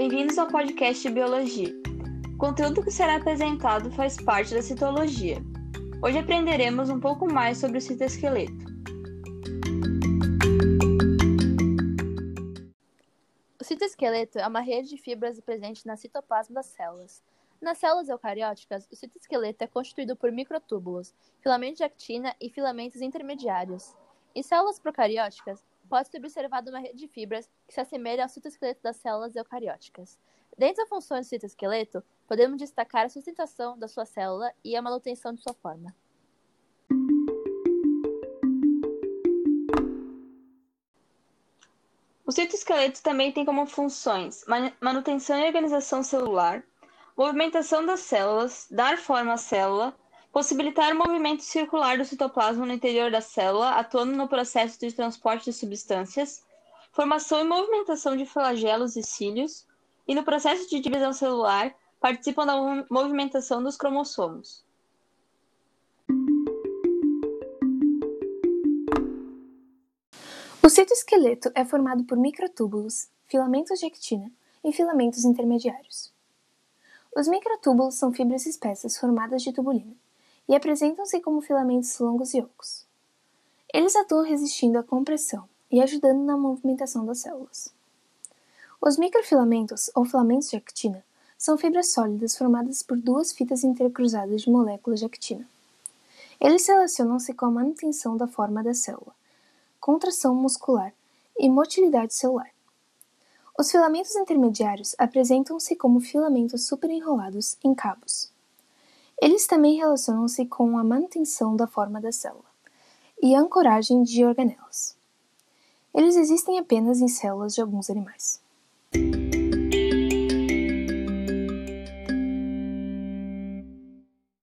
Bem-vindos ao podcast Biologia. O conteúdo que será apresentado faz parte da citologia. Hoje aprenderemos um pouco mais sobre o citoesqueleto. O citoesqueleto é uma rede de fibras presente na citoplasma das células. Nas células eucarióticas, o citoesqueleto é constituído por microtúbulos, filamentos de actina e filamentos intermediários. Em células procarióticas, pode ser observada uma rede de fibras que se assemelha ao citoesqueleto das células eucarióticas. Dentre das funções do citoesqueleto, podemos destacar a sustentação da sua célula e a manutenção de sua forma. O citoesqueleto também tem como funções manutenção e organização celular, movimentação das células, dar forma à célula, possibilitar o movimento circular do citoplasma no interior da célula, atuando no processo de transporte de substâncias, formação e movimentação de flagelos e cílios, e no processo de divisão celular, participam da movimentação dos cromossomos. O citoesqueleto é formado por microtúbulos, filamentos de actina e filamentos intermediários. Os microtúbulos são fibras espessas formadas de tubulina e apresentam-se como filamentos longos e ocos. Eles atuam resistindo à compressão e ajudando na movimentação das células. Os microfilamentos, ou filamentos de actina, são fibras sólidas formadas por duas fitas intercruzadas de moléculas de actina. Eles relacionam-se com a manutenção da forma da célula, contração muscular e motilidade celular. Os filamentos intermediários apresentam-se como filamentos superenrolados em cabos. Eles também relacionam-se com a manutenção da forma da célula e a ancoragem de organelas. Eles existem apenas em células de alguns animais.